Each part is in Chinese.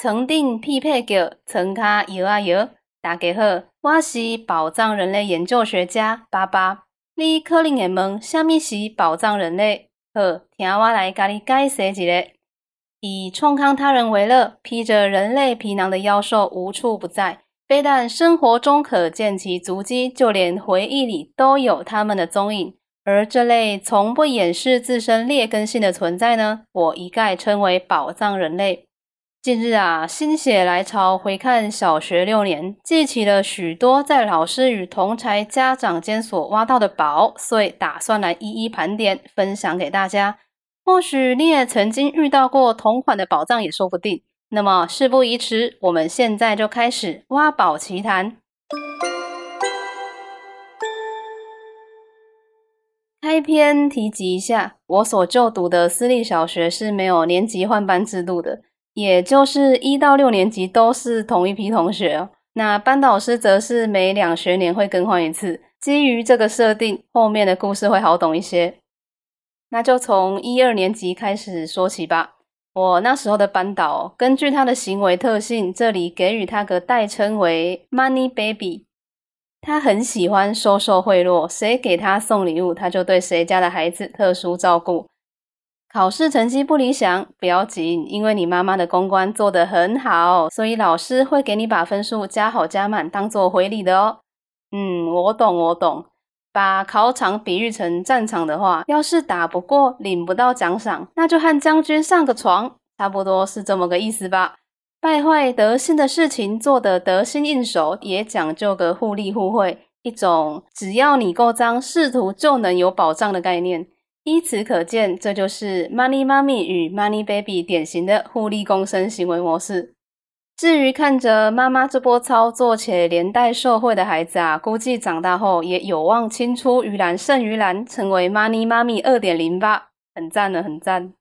床顶匹配叫床卡摇啊摇。大家好，我是宝藏人类研究学家爸爸。你可能会问，什么是宝藏人类？好，听我来甲你解释一下。以冲康他人为乐，披着人类皮囊的妖兽无处不在，非但生活中可见其足迹，就连回忆里都有他们的踪影。而这类从不掩饰自身劣根性的存在呢，我一概称为宝藏人类。近日啊，心血来潮回看小学六年，记起了许多在老师与同才家长间所挖到的宝，所以打算来一一盘点，分享给大家。或许你也曾经遇到过同款的宝藏，也说不定。那么事不宜迟，我们现在就开始挖宝奇谈。开篇提及一下，我所就读的私立小学是没有年级换班制度的。也就是一到六年级都是同一批同学哦，那班导师则是每两学年会更换一次。基于这个设定，后面的故事会好懂一些。那就从一二年级开始说起吧。我那时候的班导，根据他的行为特性，这里给予他个代称为 “Money Baby”。他很喜欢收受贿赂，谁给他送礼物，他就对谁家的孩子特殊照顾。考试成绩不理想，不要紧，因为你妈妈的公关做得很好，所以老师会给你把分数加好加满，当做回礼的哦。嗯，我懂，我懂。把考场比喻成战场的话，要是打不过，领不到奖赏，那就和将军上个床，差不多是这么个意思吧。败坏德性的事情做得得心应手，也讲究个互利互惠，一种只要你够脏，仕途就能有保障的概念。依此可见，这就是 Money Mommy 与 Money Baby 典型的互利共生行为模式。至于看着妈妈这波操作且连带受贿的孩子啊，估计长大后也有望青出于蓝胜于蓝，成为 Money Mommy 二点零吧，很赞呢，很赞。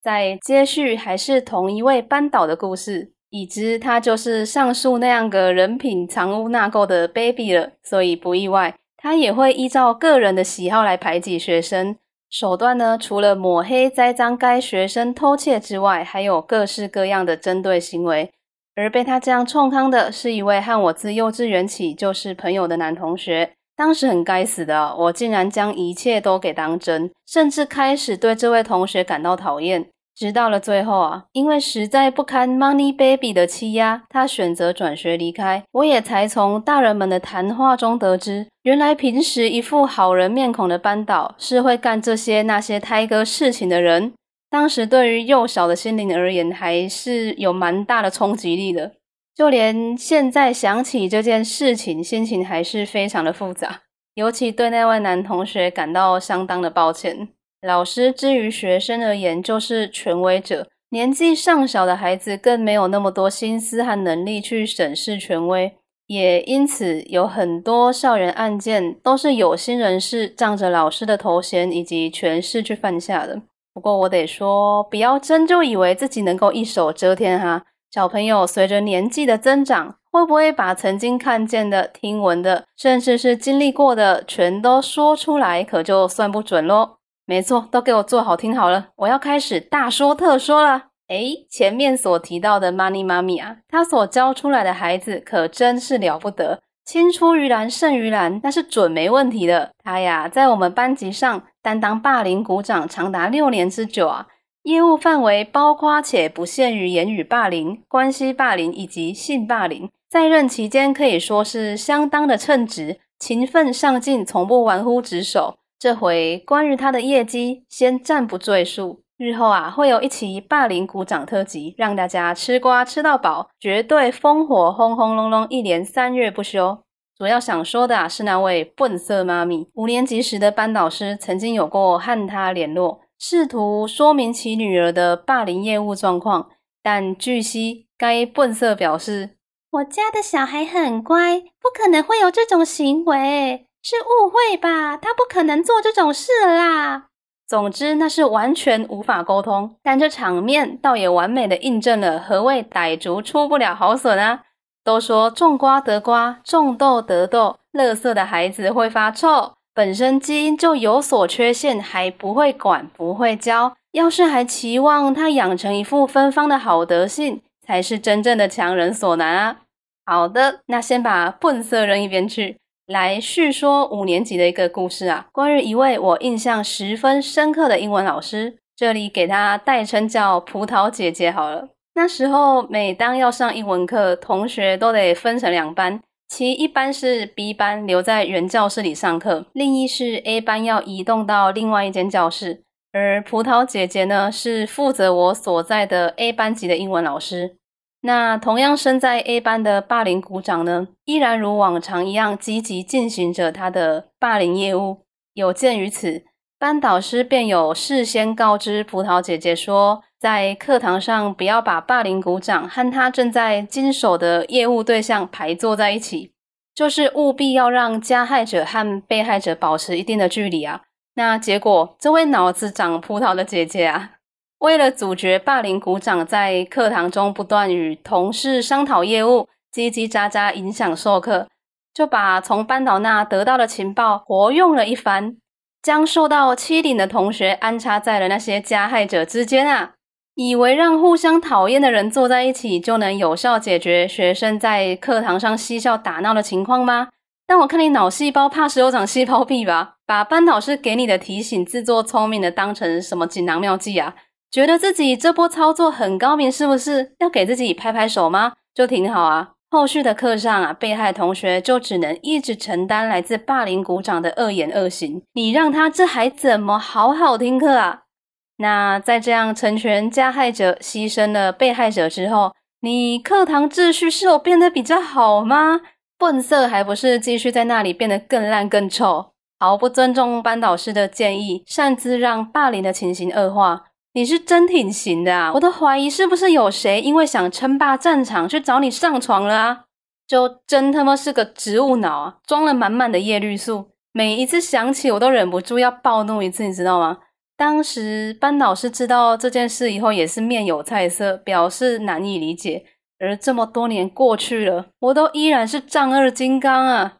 在接续还是同一位班导的故事，已知他就是上述那样个人品藏污纳垢的 Baby 了，所以不意外，他也会依照个人的喜好来排挤学生。手段呢？除了抹黑、栽赃该学生偷窃之外，还有各式各样的针对行为。而被他这样冲康的是一位和我自幼稚园起就是朋友的男同学。当时很该死的，我竟然将一切都给当真，甚至开始对这位同学感到讨厌。直到了最后啊，因为实在不堪 Money Baby 的欺压，他选择转学离开。我也才从大人们的谈话中得知，原来平时一副好人面孔的班导是会干这些那些胎哥事情的人。当时对于幼小的心灵而言，还是有蛮大的冲击力的。就连现在想起这件事情，心情还是非常的复杂，尤其对那位男同学感到相当的抱歉。老师之于学生而言就是权威者，年纪尚小的孩子更没有那么多心思和能力去审视权威，也因此有很多校园案件都是有心人士仗着老师的头衔以及权势去犯下的。不过我得说，不要真就以为自己能够一手遮天哈。小朋友随着年纪的增长，会不会把曾经看见的、听闻的，甚至是经历过的，全都说出来，可就算不准喽。没错，都给我做好听好了，我要开始大说特说了。诶前面所提到的 Money 妈咪啊，她所教出来的孩子可真是了不得，青出于蓝胜于蓝，那是准没问题的。她呀，在我们班级上担当霸凌股长长达六年之久啊，业务范围包括且不限于言语霸凌、关系霸凌以及性霸凌。在任期间可以说是相当的称职，勤奋上进，从不玩忽职守。这回关于他的业绩，先暂不赘述。日后啊，会有一期霸凌鼓掌特辑，让大家吃瓜吃到饱，绝对烽火轰轰隆隆，一连三月不休。主要想说的啊，是那位笨色妈咪。五年级时的班导师曾经有过和他联络，试图说明其女儿的霸凌业务状况，但据悉该笨色表示：“我家的小孩很乖，不可能会有这种行为。”是误会吧？他不可能做这种事啦。总之，那是完全无法沟通。但这场面倒也完美的印证了何谓“傣族出不了好笋”啊！都说种瓜得瓜，种豆得豆，乐色的孩子会发臭，本身基因就有所缺陷，还不会管，不会教。要是还期望他养成一副芬芳的好德性，才是真正的强人所难啊！好的，那先把笨色扔一边去，来叙说五年级的一个故事啊，关于一位我印象十分深刻的英文老师，这里给他代称叫葡萄姐姐好了。那时候，每当要上英文课，同学都得分成两班，其一班是 B 班留在原教室里上课，另一是 A 班要移动到另外一间教室。而葡萄姐姐呢，是负责我所在的 A 班级的英文老师。那同样身在 A 班的霸凌股长呢，依然如往常一样积极进行着他的霸凌业务。有鉴于此，班导师便有事先告知葡萄姐姐说。在课堂上，不要把霸凌鼓掌和他正在经手的业务对象排坐在一起，就是务必要让加害者和被害者保持一定的距离啊。那结果，这位脑子长葡萄的姐姐啊，为了阻绝霸凌鼓掌在课堂中不断与同事商讨业务、叽叽喳喳影响授课，就把从班导那得到的情报活用了一番，将受到欺凌的同学安插在了那些加害者之间啊。以为让互相讨厌的人坐在一起就能有效解决学生在课堂上嬉笑打闹的情况吗？但我看你脑细胞怕是有长细胞壁吧？把班导师给你的提醒自作聪明的当成什么锦囊妙计啊？觉得自己这波操作很高明是不是？要给自己拍拍手吗？就挺好啊。后续的课上啊，被害同学就只能一直承担来自霸凌股长的恶言恶行，你让他这还怎么好好听课啊？那在这样成全加害者、牺牲了被害者之后，你课堂秩序是有变得比较好吗？笨色还不是继续在那里变得更烂更臭，毫不尊重班导师的建议，擅自让霸凌的情形恶化。你是真挺行的啊！我都怀疑是不是有谁因为想称霸战场去找你上床了啊？就真他妈是个植物脑啊，装了满满的叶绿素，每一次想起我都忍不住要暴怒一次，你知道吗？当时班老师知道这件事以后，也是面有菜色，表示难以理解。而这么多年过去了，我都依然是丈二金刚啊！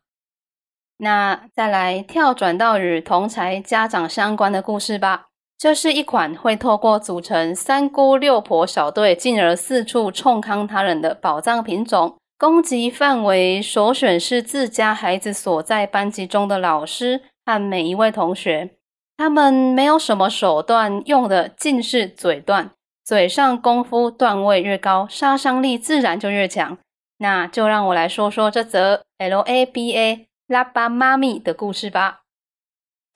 那再来跳转到与同才家长相关的故事吧。这是一款会透过组成三姑六婆小队，进而四处冲康他人的宝藏品种。攻击范围首选是自家孩子所在班级中的老师和每一位同学。他们没有什么手段，用的尽是嘴段，嘴上功夫段位越高，杀伤力自然就越强。那就让我来说说这则 L A B A 拉巴妈咪的故事吧。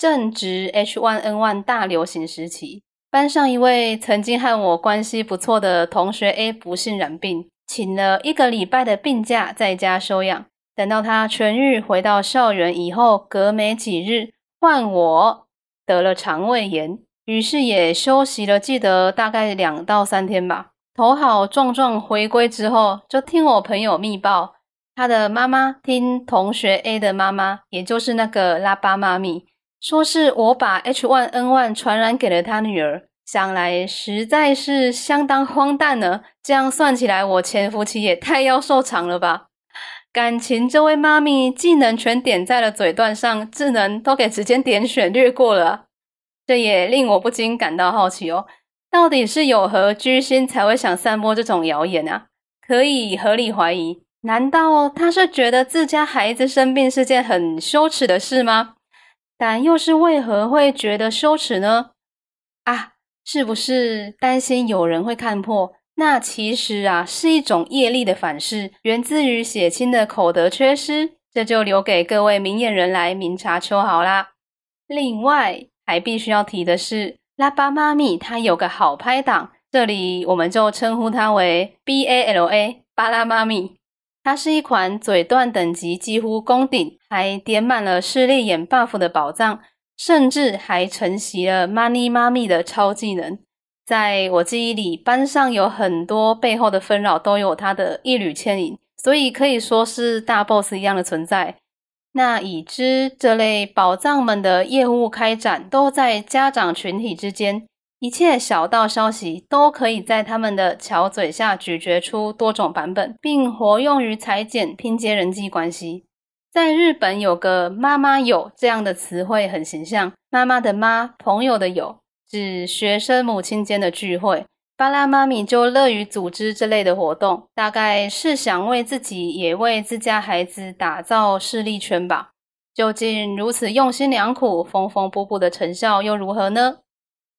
正值 H1N1 大流行时期，班上一位曾经和我关系不错的同学 A 不幸染病，请了一个礼拜的病假在家休养。等到他痊愈回到校园以后，隔没几日，换我。得了肠胃炎，于是也休息了，记得大概两到三天吧。头好壮壮回归之后，就听我朋友密报，他的妈妈听同学 A 的妈妈，也就是那个拉巴妈咪，说是我把 H1N1 传染给了他女儿。想来实在是相当荒诞呢。这样算起来，我前夫妻也太要受长了吧？感情这位妈咪技能全点在了嘴段上，智能都给直接点选略过了，这也令我不禁感到好奇哦，到底是有何居心才会想散播这种谣言啊？可以合理怀疑，难道他是觉得自家孩子生病是件很羞耻的事吗？但又是为何会觉得羞耻呢？啊，是不是担心有人会看破？那其实啊，是一种业力的反噬，源自于血亲的口德缺失，这就留给各位明眼人来明察秋毫啦。另外，还必须要提的是，拉巴妈咪她有个好拍档，这里我们就称呼她为 B A L A 巴拉妈咪。它是一款嘴段等级几乎攻顶，还点满了视力眼 buff 的宝藏，甚至还承袭了 Money 妈咪的超技能。在我记忆里，班上有很多背后的纷扰都有他的一缕牵引，所以可以说是大 boss 一样的存在。那已知这类宝藏们的业务开展都在家长群体之间，一切小道消息都可以在他们的巧嘴下咀嚼出多种版本，并活用于裁剪拼接人际关系。在日本有个“妈妈友”这样的词汇很形象，妈妈的妈，朋友的友，指学生母亲间的聚会。巴拉妈咪就乐于组织这类的活动，大概是想为自己也为自家孩子打造势力圈吧。究竟如此用心良苦、缝缝补补的成效又如何呢？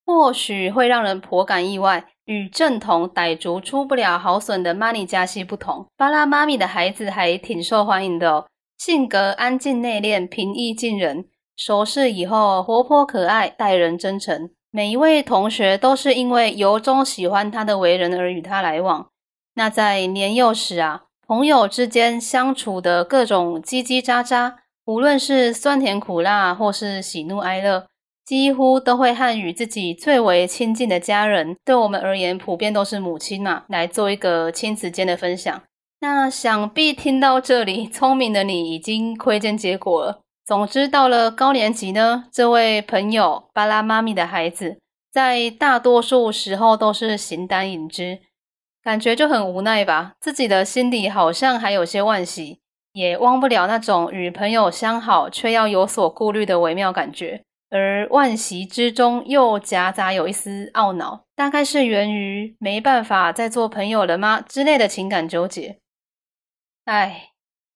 或许会让人颇感意外。与正统傣族出不了好笋的玛尼加西不同，巴拉妈咪的孩子还挺受欢迎的哦。性格安静内敛、平易近人，熟识以后活泼可爱、待人真诚。每一位同学都是因为由衷喜欢他的为人而与他来往。那在年幼时啊，朋友之间相处的各种叽叽喳喳，无论是酸甜苦辣或是喜怒哀乐，几乎都会和与自己最为亲近的家人，对我们而言普遍都是母亲嘛，来做一个亲子间的分享。那想必听到这里，聪明的你已经窥见结果了。总之，到了高年级呢，这位朋友巴拉妈咪的孩子，在大多数时候都是形单影只，感觉就很无奈吧。自己的心底好像还有些惋惜，也忘不了那种与朋友相好却要有所顾虑的微妙感觉。而惋惜之中又夹杂有一丝懊恼，大概是源于没办法再做朋友了吗之类的情感纠结。哎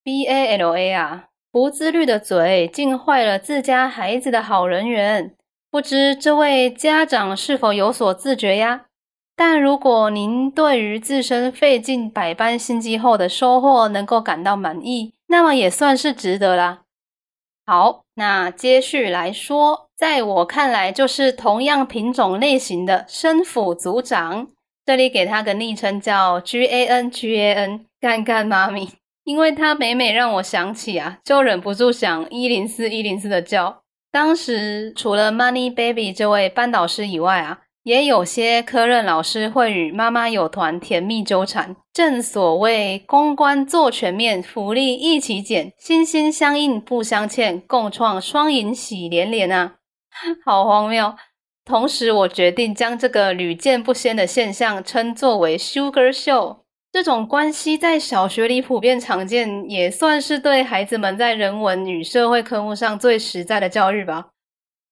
，B A L A 啊，不自律的嘴竟坏了自家孩子的好人缘，不知这位家长是否有所自觉呀？但如果您对于自身费尽百般心机后的收获能够感到满意，那么也算是值得啦。好，那接续来说，在我看来就是同样品种类型的生辅组长，这里给他个昵称叫 G A N G A N。干干妈咪，因为他每每让我想起啊，就忍不住想一零四一零四的叫。当时除了 Money Baby 这位班导师以外啊，也有些科任老师会与妈妈友团甜蜜纠缠。正所谓公关做全面，福利一起减，心心相印不相欠，共创双赢喜连连啊！好荒谬。同时，我决定将这个屡见不鲜的现象称作为 Sugar Show。这种关系在小学里普遍常见，也算是对孩子们在人文与社会科目上最实在的教育吧。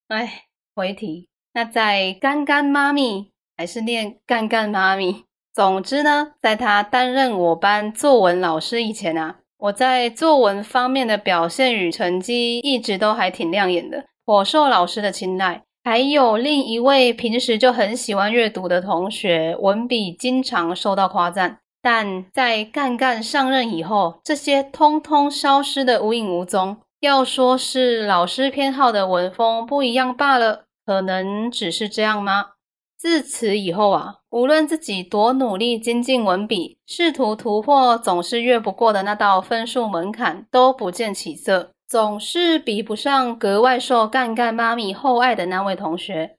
哎，回题，那在干干妈咪还是念干干妈咪？总之呢，在他担任我班作文老师以前啊，我在作文方面的表现与成绩一直都还挺亮眼的，颇受老师的青睐。还有另一位平时就很喜欢阅读的同学，文笔经常受到夸赞。但在干干上任以后，这些通通消失的无影无踪。要说是老师偏好的文风不一样罢了，可能只是这样吗？自此以后啊，无论自己多努力精进文笔，试图突破总是越不过的那道分数门槛，都不见起色，总是比不上格外受干干妈咪厚爱的那位同学。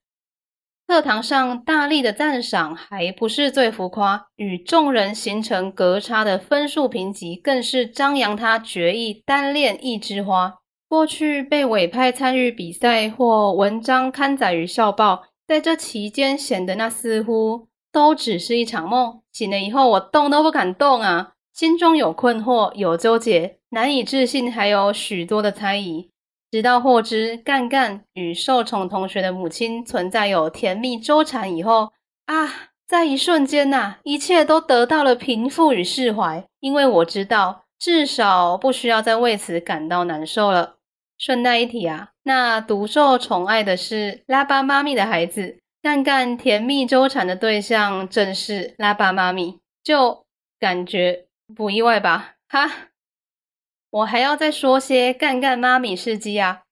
课堂上大力的赞赏还不是最浮夸，与众人形成隔差的分数评级更是张扬他决意单恋一枝花。过去被委派参与比赛或文章刊载于校报，在这期间显得那似乎都只是一场梦。醒了以后，我动都不敢动啊，心中有困惑，有纠结，难以置信，还有许多的猜疑。直到获知干干与受宠同学的母亲存在有甜蜜纠缠以后，啊，在一瞬间呐，一切都得到了平复与释怀。因为我知道，至少不需要再为此感到难受了。顺带一提啊，那独受宠爱的是拉巴妈咪的孩子，干干甜蜜纠缠的对象正是拉巴妈咪，就感觉不意外吧？哈。我还要再说些干干妈咪事迹啊！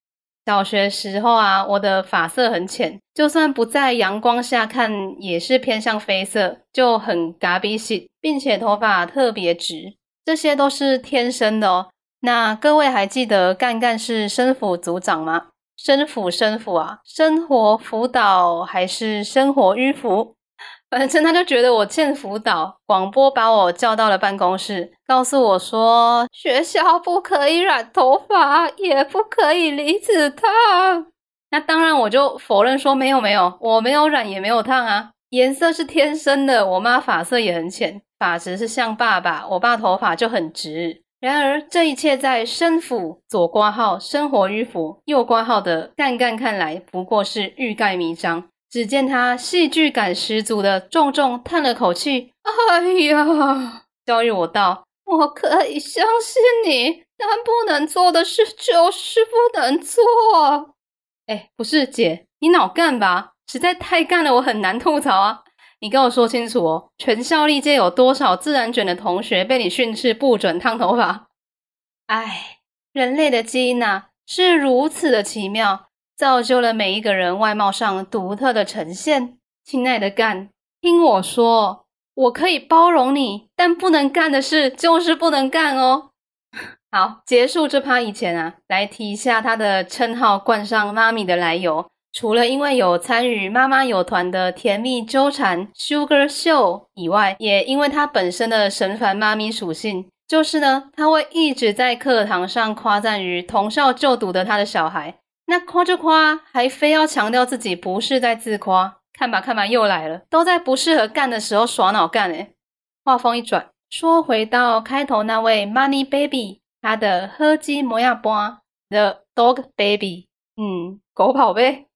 小学时候啊，我的发色很浅，就算不在阳光下看，也是偏向绯色，就很嘎比系，并且头发特别直，这些都是天生的哦。那各位还记得干干是生辅组长吗？生辅生辅啊，生活辅导还是生活迂腐？反正他就觉得我欠辅导，广播把我叫到了办公室，告诉我说学校不可以染头发，也不可以离子烫。那当然我就否认说没有没有，我没有染也没有烫啊，颜色是天生的。我妈发色也很浅，发质是像爸爸，我爸头发就很直。然而这一切在生府左挂号生活迂腐，右挂号的干干看来不过是欲盖弥彰。只见他戏剧感十足的重重叹了口气：“哎呀！”教育我道：“我可以相信你，但不能做的事就是不能做。”哎，不是姐，你脑干吧？实在太干了，我很难吐槽啊！你跟我说清楚哦，全校历届有多少自然卷的同学被你训斥不准烫头发？哎，人类的基因啊，是如此的奇妙。造就了每一个人外貌上独特的呈现。亲爱的干，听我说，我可以包容你，但不能干的事就是不能干哦。好，结束这趴以前啊，来提一下他的称号冠上“妈咪”的来由。除了因为有参与妈妈有团的甜蜜纠缠 Sugar Show 以外，也因为他本身的神烦妈咪属性，就是呢，他会一直在课堂上夸赞于同校就读的他的小孩。那夸就夸，还非要强调自己不是在自夸。看吧看吧，又来了，都在不适合干的时候耍脑干诶话锋一转，说回到开头那位 Money Baby，他的喝鸡模样波 The Dog Baby，嗯，狗跑呗。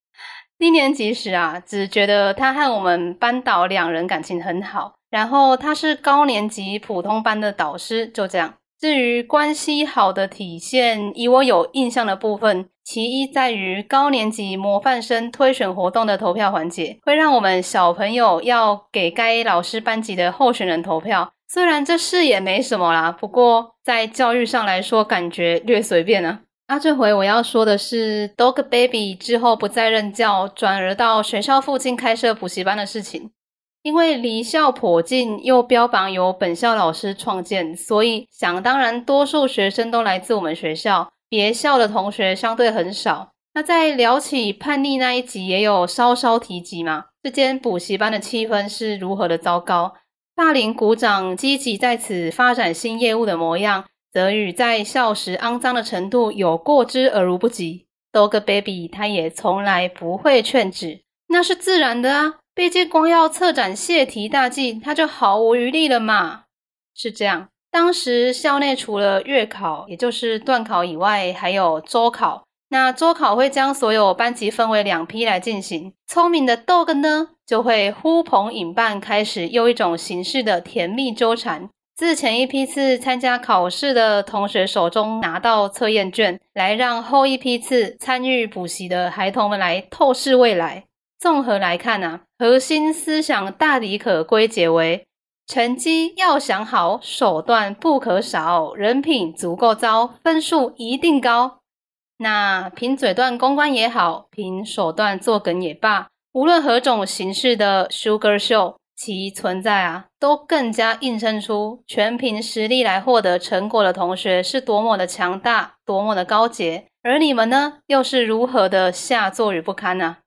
低年级时啊，只觉得他和我们班导两人感情很好，然后他是高年级普通班的导师，就这样。至于关系好的体现，以我有印象的部分，其一在于高年级模范生推选活动的投票环节，会让我们小朋友要给该老师班级的候选人投票。虽然这事也没什么啦，不过在教育上来说，感觉略随便啊那。这回我要说的是，Dog Baby 之后不再任教，转而到学校附近开设补习班的事情。因为离校颇近，又标榜由本校老师创建，所以想当然，多数学生都来自我们学校，别校的同学相对很少。那在聊起叛逆那一集，也有稍稍提及嘛。这间补习班的气氛是如何的糟糕？霸凌股长积极在此发展新业务的模样，则与在校时肮脏的程度有过之而无不及。Dog Baby 他也从来不会劝止，那是自然的啊。毕竟光要策展泄题大计，他就毫无余力了嘛。是这样，当时校内除了月考，也就是段考以外，还有周考。那周考会将所有班级分为两批来进行。聪明的 Dog 呢，就会呼朋引伴，开始又一种形式的甜蜜纠缠。自前一批次参加考试的同学手中拿到测验卷，来让后一批次参与补习的孩童们来透视未来。综合来看呢，核心思想大抵可归结为：成绩要想好，手段不可少，人品足够糟，分数一定高。那凭嘴段公关也好，凭手段作梗也罢，无论何种形式的 Sugar Show，其存在啊，都更加映衬出全凭实力来获得成果的同学是多么的强大，多么的高洁，而你们呢，又是如何的下作与不堪呢？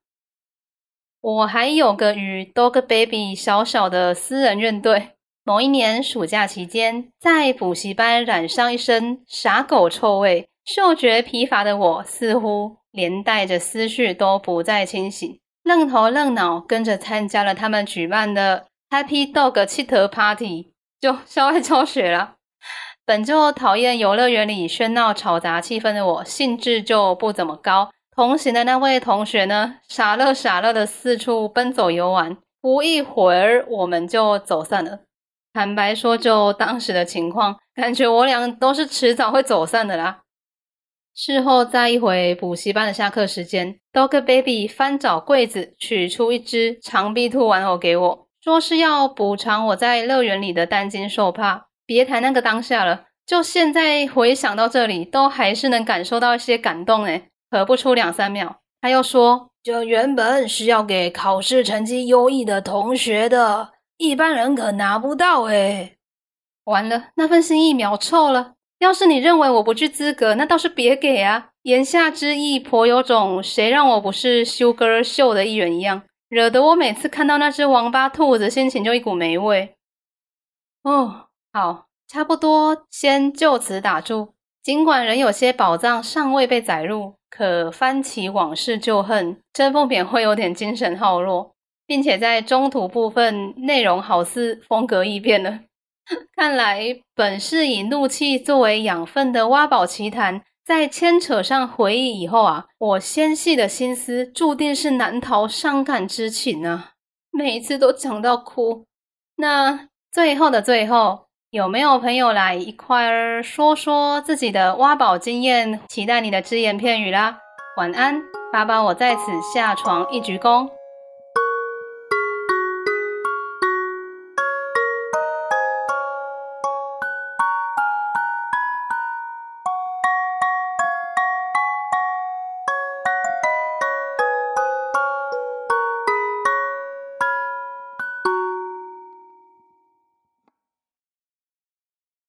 我还有个与 Dog Baby 小小的私人怨怼。某一年暑假期间，在补习班染上一身傻狗臭味，嗅觉疲乏的我，似乎连带着思绪都不再清醒，愣头愣脑跟着参加了他们举办的 Happy Dog 气头 Party，就校外教学了。本就讨厌游乐园里喧闹吵杂气氛的我，兴致就不怎么高。同行的那位同学呢，傻乐傻乐的四处奔走游玩，不一会儿我们就走散了。坦白说，就当时的情况，感觉我俩都是迟早会走散的啦。事后在一回补习班的下课时间，Dog Baby 翻找柜子取出一只长臂兔玩偶给我，说是要补偿我在乐园里的担惊受怕。别谈那个当下了，就现在回想到这里，都还是能感受到一些感动诶可不出两三秒，他又说：“这原本是要给考试成绩优异的同学的，一般人可拿不到哎。”完了，那份心意秒臭了。要是你认为我不具资格，那倒是别给啊。言下之意颇有种谁让我不是修哥秀的一员一样，惹得我每次看到那只王八兔子，心情就一股霉味。哦，好，差不多，先就此打住。尽管仍有些宝藏尚未被载入，可翻起往事旧恨，真不免会有点精神耗弱，并且在中途部分内容好似风格异变了。看来本是以怒气作为养分的挖宝奇谈，在牵扯上回忆以后啊，我纤细的心思注定是难逃伤感之情啊！每一次都讲到哭。那最后的最后，有没有朋友来一块儿说说自己的挖宝经验？期待你的只言片语啦！晚安，爸爸，我在此下床一鞠躬。